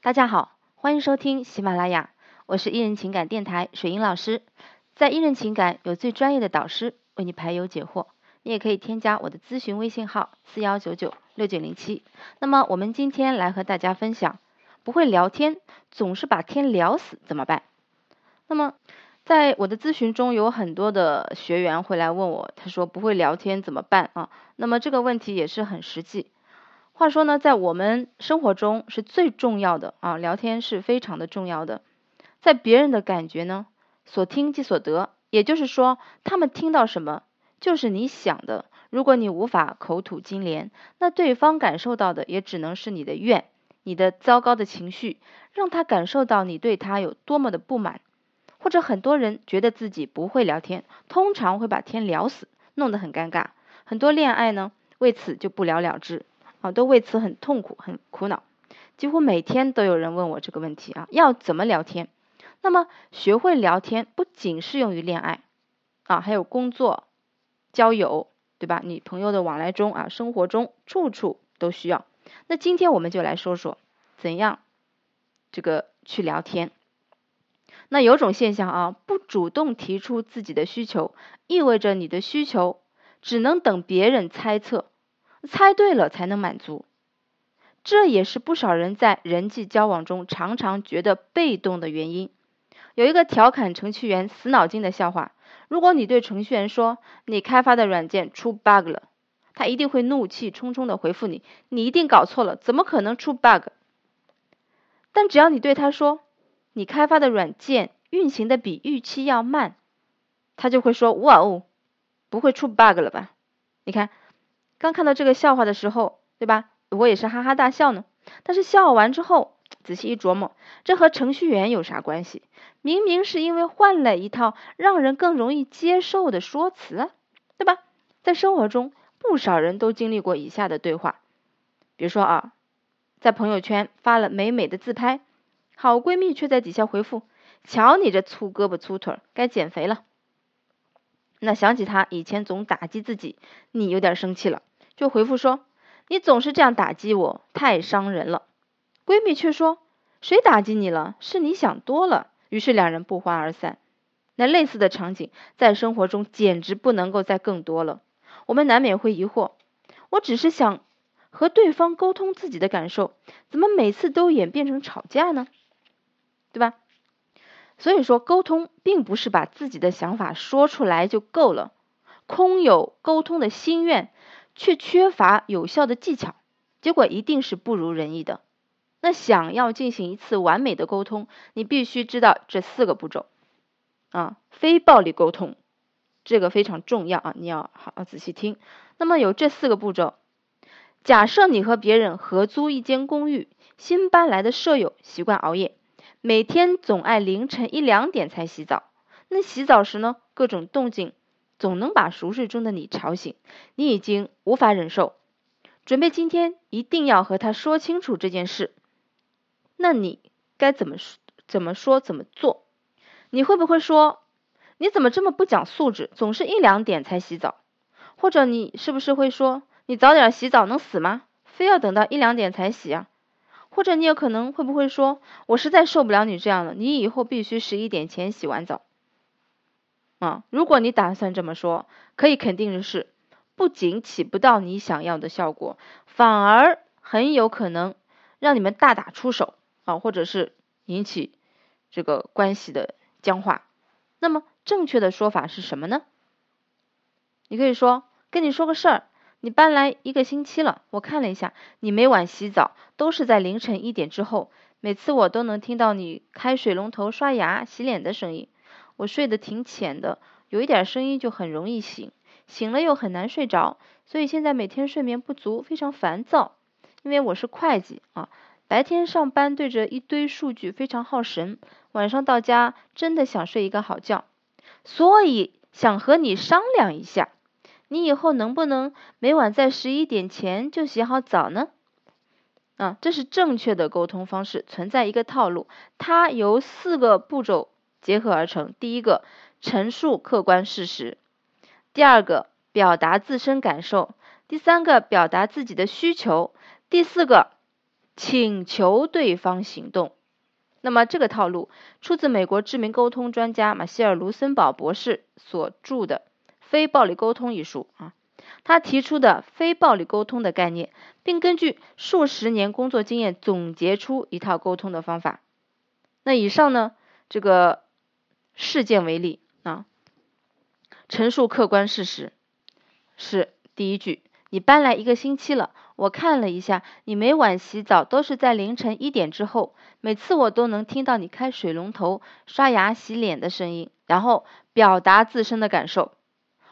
大家好，欢迎收听喜马拉雅，我是艺人情感电台水英老师。在艺人情感有最专业的导师为你排忧解惑，你也可以添加我的咨询微信号四幺九九六九零七。那么我们今天来和大家分享，不会聊天，总是把天聊死怎么办？那么在我的咨询中，有很多的学员会来问我，他说不会聊天怎么办啊？那么这个问题也是很实际。话说呢，在我们生活中是最重要的啊，聊天是非常的重要的。在别人的感觉呢，所听即所得，也就是说，他们听到什么就是你想的。如果你无法口吐金莲，那对方感受到的也只能是你的怨，你的糟糕的情绪，让他感受到你对他有多么的不满。或者很多人觉得自己不会聊天，通常会把天聊死，弄得很尴尬。很多恋爱呢，为此就不了了之。啊，都为此很痛苦、很苦恼，几乎每天都有人问我这个问题啊，要怎么聊天？那么学会聊天不仅适用于恋爱啊，还有工作、交友，对吧？你朋友的往来中啊，生活中处处都需要。那今天我们就来说说怎样这个去聊天。那有种现象啊，不主动提出自己的需求，意味着你的需求只能等别人猜测。猜对了才能满足，这也是不少人在人际交往中常常觉得被动的原因。有一个调侃程序员死脑筋的笑话：如果你对程序员说你开发的软件出 bug 了，他一定会怒气冲冲的回复你：“你一定搞错了，怎么可能出 bug？” 但只要你对他说你开发的软件运行的比预期要慢，他就会说：“哇哦，不会出 bug 了吧？”你看。刚看到这个笑话的时候，对吧？我也是哈哈大笑呢。但是笑完之后，仔细一琢磨，这和程序员有啥关系？明明是因为换了一套让人更容易接受的说辞，对吧？在生活中，不少人都经历过以下的对话，比如说啊，在朋友圈发了美美的自拍，好闺蜜却在底下回复：“瞧你这粗胳膊粗腿，该减肥了。”那想起她以前总打击自己，你有点生气了。就回复说：“你总是这样打击我，太伤人了。”闺蜜却说：“谁打击你了？是你想多了。”于是两人不欢而散。那类似的场景在生活中简直不能够再更多了。我们难免会疑惑：我只是想和对方沟通自己的感受，怎么每次都演变成吵架呢？对吧？所以说，沟通并不是把自己的想法说出来就够了，空有沟通的心愿。却缺乏有效的技巧，结果一定是不如人意的。那想要进行一次完美的沟通，你必须知道这四个步骤啊，非暴力沟通，这个非常重要啊，你要好好仔细听。那么有这四个步骤，假设你和别人合租一间公寓，新搬来的舍友习惯熬夜，每天总爱凌晨一两点才洗澡，那洗澡时呢，各种动静。总能把熟睡中的你吵醒，你已经无法忍受，准备今天一定要和他说清楚这件事。那你该怎么说？怎么说？怎么做？你会不会说，你怎么这么不讲素质，总是一两点才洗澡？或者你是不是会说，你早点洗澡能死吗？非要等到一两点才洗啊？或者你有可能会不会说，我实在受不了你这样了，你以后必须十一点前洗完澡。啊，如果你打算这么说，可以肯定的是，不仅起不到你想要的效果，反而很有可能让你们大打出手啊，或者是引起这个关系的僵化。那么正确的说法是什么呢？你可以说，跟你说个事儿，你搬来一个星期了，我看了一下，你每晚洗澡都是在凌晨一点之后，每次我都能听到你开水龙头、刷牙、洗脸的声音。我睡得挺浅的，有一点声音就很容易醒，醒了又很难睡着，所以现在每天睡眠不足，非常烦躁。因为我是会计啊，白天上班对着一堆数据非常耗神，晚上到家真的想睡一个好觉，所以想和你商量一下，你以后能不能每晚在十一点前就洗好澡呢？啊，这是正确的沟通方式，存在一个套路，它由四个步骤。结合而成。第一个，陈述客观事实；第二个，表达自身感受；第三个，表达自己的需求；第四个，请求对方行动。那么这个套路出自美国知名沟通专家马歇尔·卢森堡博士所著的《非暴力沟通》一书啊，他提出的非暴力沟通的概念，并根据数十年工作经验总结出一套沟通的方法。那以上呢，这个事件为例啊，陈述客观事实是第一句。你搬来一个星期了，我看了一下，你每晚洗澡都是在凌晨一点之后，每次我都能听到你开水龙头、刷牙、洗脸的声音，然后表达自身的感受。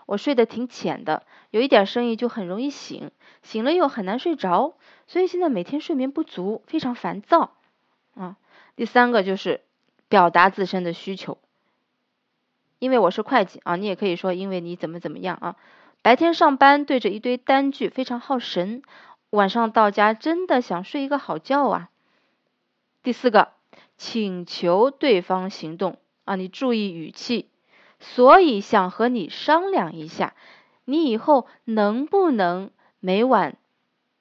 我睡得挺浅的，有一点声音就很容易醒，醒了又很难睡着，所以现在每天睡眠不足，非常烦躁。啊，第三个就是表达自身的需求，因为我是会计啊，你也可以说因为你怎么怎么样啊。白天上班对着一堆单据非常耗神，晚上到家真的想睡一个好觉啊。第四个，请求对方行动啊，你注意语气，所以想和你商量一下，你以后能不能每晚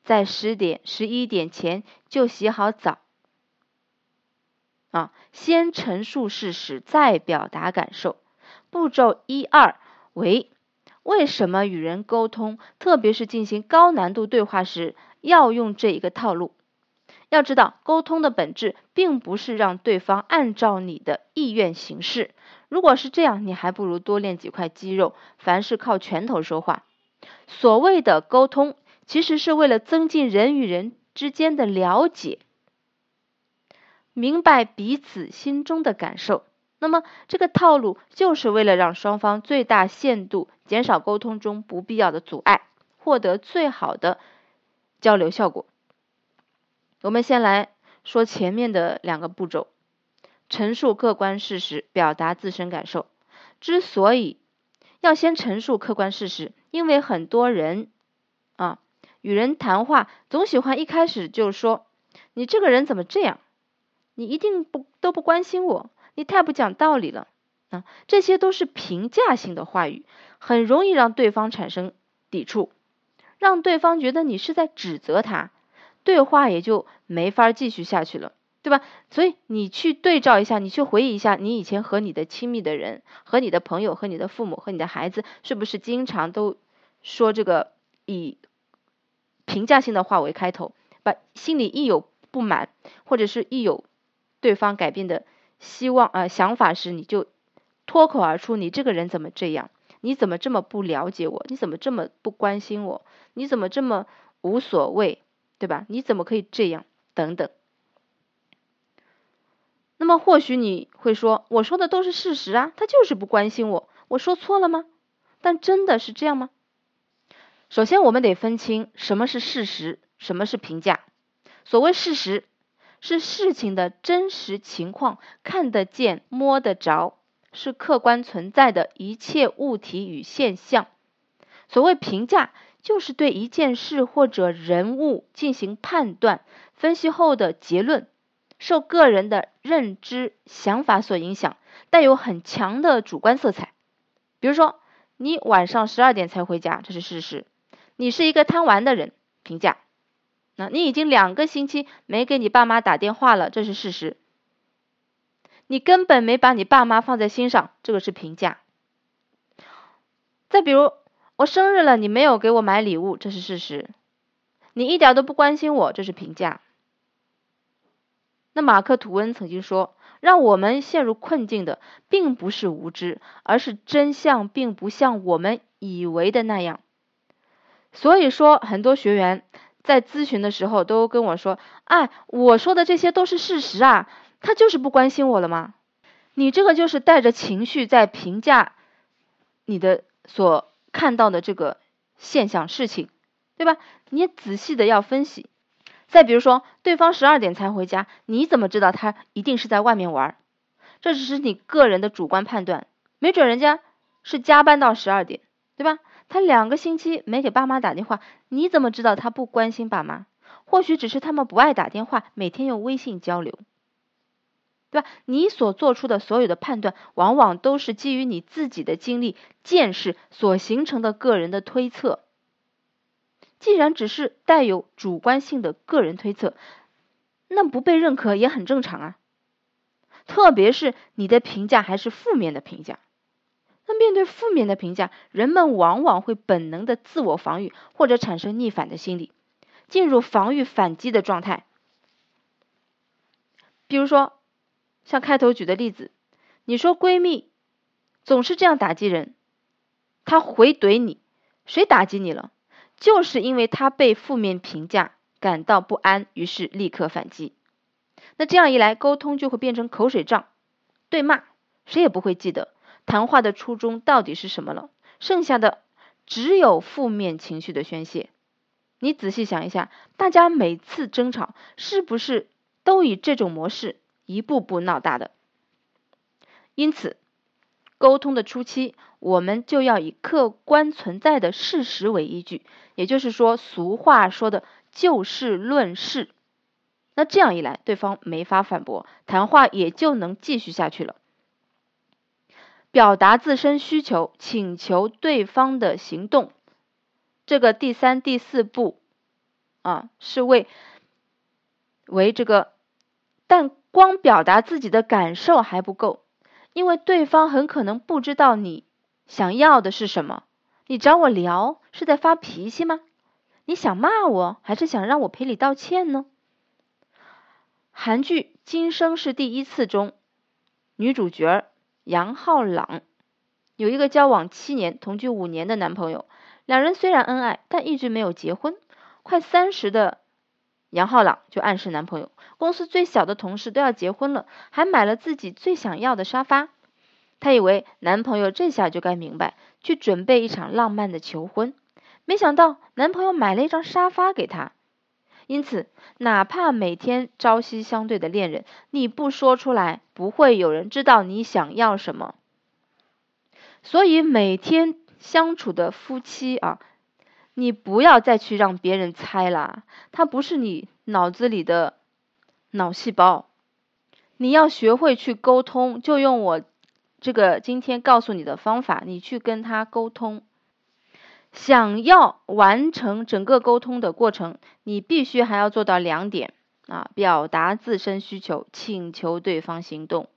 在十点、十一点前就洗好澡啊？先陈述事实，再表达感受。步骤一二为。为什么与人沟通，特别是进行高难度对话时，要用这一个套路？要知道，沟通的本质并不是让对方按照你的意愿行事。如果是这样，你还不如多练几块肌肉，凡事靠拳头说话。所谓的沟通，其实是为了增进人与人之间的了解，明白彼此心中的感受。那么，这个套路就是为了让双方最大限度减少沟通中不必要的阻碍，获得最好的交流效果。我们先来说前面的两个步骤：陈述客观事实，表达自身感受。之所以要先陈述客观事实，因为很多人啊与人谈话总喜欢一开始就说：“你这个人怎么这样？你一定不都不关心我。”你太不讲道理了啊！这些都是评价性的话语，很容易让对方产生抵触，让对方觉得你是在指责他，对话也就没法继续下去了，对吧？所以你去对照一下，你去回忆一下，你以前和你的亲密的人、和你的朋友、和你的父母、和你的孩子，是不是经常都说这个以评价性的话为开头，把心里一有不满，或者是一有对方改变的。希望啊，想法时你就脱口而出，你这个人怎么这样？你怎么这么不了解我？你怎么这么不关心我？你怎么这么无所谓？对吧？你怎么可以这样？等等。那么或许你会说，我说的都是事实啊，他就是不关心我，我说错了吗？但真的是这样吗？首先，我们得分清什么是事实，什么是评价。所谓事实。是事情的真实情况，看得见、摸得着，是客观存在的一切物体与现象。所谓评价，就是对一件事或者人物进行判断、分析后的结论，受个人的认知、想法所影响，带有很强的主观色彩。比如说，你晚上十二点才回家，这是事实；你是一个贪玩的人，评价。那你已经两个星期没给你爸妈打电话了，这是事实。你根本没把你爸妈放在心上，这个是评价。再比如，我生日了，你没有给我买礼物，这是事实。你一点都不关心我，这是评价。那马克吐温曾经说，让我们陷入困境的，并不是无知，而是真相并不像我们以为的那样。所以说，很多学员。在咨询的时候都跟我说：“哎，我说的这些都是事实啊，他就是不关心我了吗？你这个就是带着情绪在评价你的所看到的这个现象事情，对吧？你仔细的要分析。再比如说，对方十二点才回家，你怎么知道他一定是在外面玩？这只是你个人的主观判断，没准人家是加班到十二点，对吧？”他两个星期没给爸妈打电话，你怎么知道他不关心爸妈？或许只是他们不爱打电话，每天用微信交流，对吧？你所做出的所有的判断，往往都是基于你自己的经历、见识所形成的个人的推测。既然只是带有主观性的个人推测，那不被认可也很正常啊。特别是你的评价还是负面的评价，那面对负面的评价，人们往往会本能的自我防御，或者产生逆反的心理，进入防御反击的状态。比如说，像开头举的例子，你说闺蜜总是这样打击人，她回怼你，谁打击你了？就是因为她被负面评价感到不安，于是立刻反击。那这样一来，沟通就会变成口水仗、对骂，谁也不会记得谈话的初衷到底是什么了。剩下的只有负面情绪的宣泄。你仔细想一下，大家每次争吵是不是都以这种模式一步步闹大的？因此，沟通的初期，我们就要以客观存在的事实为依据，也就是说，俗话说的就事论事。那这样一来，对方没法反驳，谈话也就能继续下去了。表达自身需求，请求对方的行动，这个第三、第四步啊，是为为这个，但光表达自己的感受还不够，因为对方很可能不知道你想要的是什么。你找我聊是在发脾气吗？你想骂我，还是想让我赔礼道歉呢？韩剧《今生是第一次》中，女主角杨浩朗有一个交往七年、同居五年的男朋友，两人虽然恩爱，但一直没有结婚。快三十的杨浩朗就暗示男朋友，公司最小的同事都要结婚了，还买了自己最想要的沙发。他以为男朋友这下就该明白，去准备一场浪漫的求婚。没想到男朋友买了一张沙发给他。因此，哪怕每天朝夕相对的恋人，你不说出来，不会有人知道你想要什么。所以，每天相处的夫妻啊，你不要再去让别人猜啦，他不是你脑子里的脑细胞。你要学会去沟通，就用我这个今天告诉你的方法，你去跟他沟通。想要完成整个沟通的过程，你必须还要做到两点啊：表达自身需求，请求对方行动。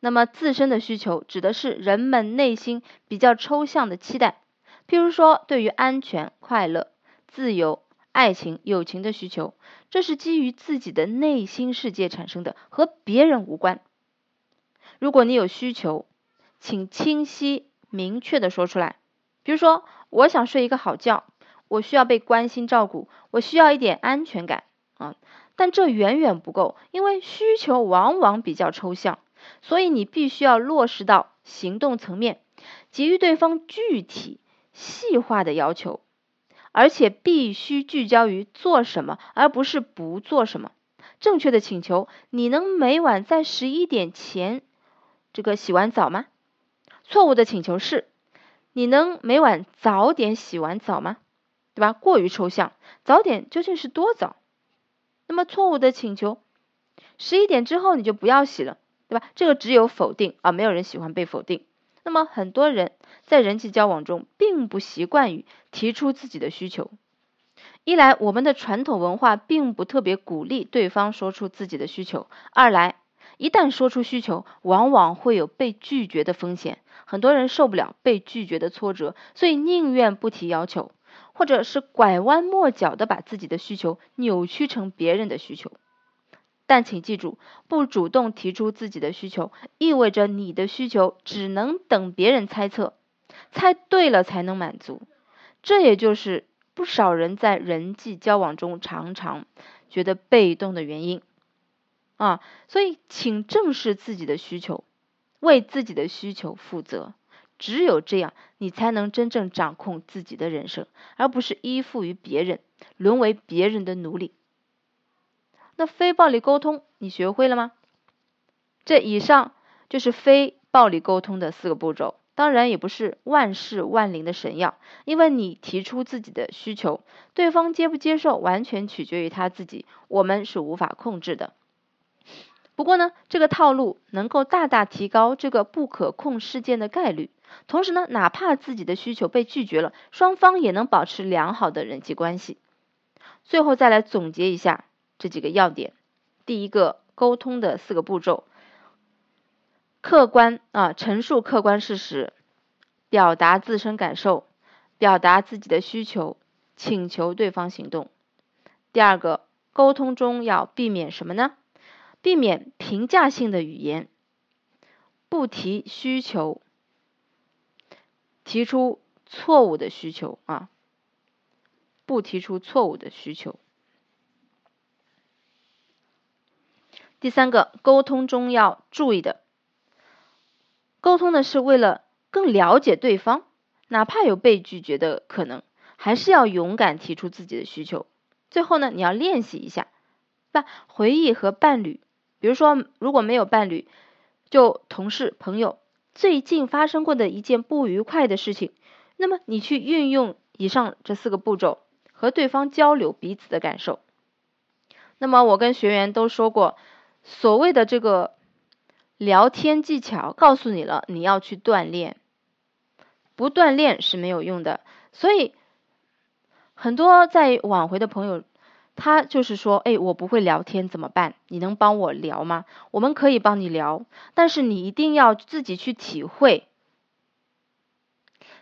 那么，自身的需求指的是人们内心比较抽象的期待，譬如说对于安全、快乐、自由、爱情、友情的需求，这是基于自己的内心世界产生的，和别人无关。如果你有需求，请清晰明确的说出来，比如说。我想睡一个好觉，我需要被关心照顾，我需要一点安全感啊！但这远远不够，因为需求往往比较抽象，所以你必须要落实到行动层面，给予对方具体细化的要求，而且必须聚焦于做什么，而不是不做什么。正确的请求：你能每晚在十一点前这个洗完澡吗？错误的请求是。你能每晚早点洗完澡吗？对吧？过于抽象，早点究竟是多早？那么错误的请求，十一点之后你就不要洗了，对吧？这个只有否定啊，没有人喜欢被否定。那么很多人在人际交往中并不习惯于提出自己的需求，一来我们的传统文化并不特别鼓励对方说出自己的需求，二来一旦说出需求，往往会有被拒绝的风险。很多人受不了被拒绝的挫折，所以宁愿不提要求，或者是拐弯抹角的把自己的需求扭曲成别人的需求。但请记住，不主动提出自己的需求，意味着你的需求只能等别人猜测，猜对了才能满足。这也就是不少人在人际交往中常常觉得被动的原因啊。所以，请正视自己的需求。为自己的需求负责，只有这样，你才能真正掌控自己的人生，而不是依附于别人，沦为别人的奴隶。那非暴力沟通，你学会了吗？这以上就是非暴力沟通的四个步骤，当然也不是万事万灵的神药，因为你提出自己的需求，对方接不接受，完全取决于他自己，我们是无法控制的。不过呢，这个套路能够大大提高这个不可控事件的概率，同时呢，哪怕自己的需求被拒绝了，双方也能保持良好的人际关系。最后再来总结一下这几个要点：第一个沟通的四个步骤：客观啊，陈述客观事实，表达自身感受，表达自己的需求，请求对方行动。第二个，沟通中要避免什么呢？避免评价性的语言，不提需求，提出错误的需求啊，不提出错误的需求。第三个，沟通中要注意的，沟通呢是为了更了解对方，哪怕有被拒绝的可能，还是要勇敢提出自己的需求。最后呢，你要练习一下，把回忆和伴侣。比如说，如果没有伴侣，就同事、朋友最近发生过的一件不愉快的事情，那么你去运用以上这四个步骤，和对方交流彼此的感受。那么我跟学员都说过，所谓的这个聊天技巧，告诉你了，你要去锻炼，不锻炼是没有用的。所以，很多在挽回的朋友。他就是说，哎，我不会聊天怎么办？你能帮我聊吗？我们可以帮你聊，但是你一定要自己去体会。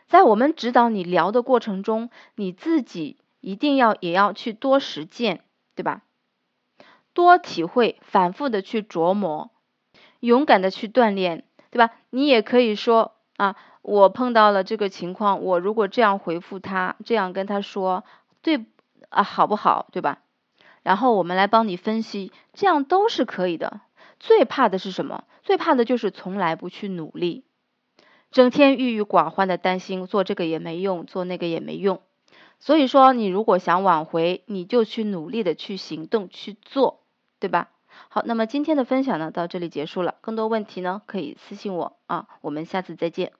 在我们指导你聊的过程中，你自己一定要也要去多实践，对吧？多体会，反复的去琢磨，勇敢的去锻炼，对吧？你也可以说啊，我碰到了这个情况，我如果这样回复他，这样跟他说，对啊，好不好？对吧？然后我们来帮你分析，这样都是可以的。最怕的是什么？最怕的就是从来不去努力，整天郁郁寡欢的担心做这个也没用，做那个也没用。所以说，你如果想挽回，你就去努力的去行动去做，对吧？好，那么今天的分享呢，到这里结束了。更多问题呢，可以私信我啊。我们下次再见。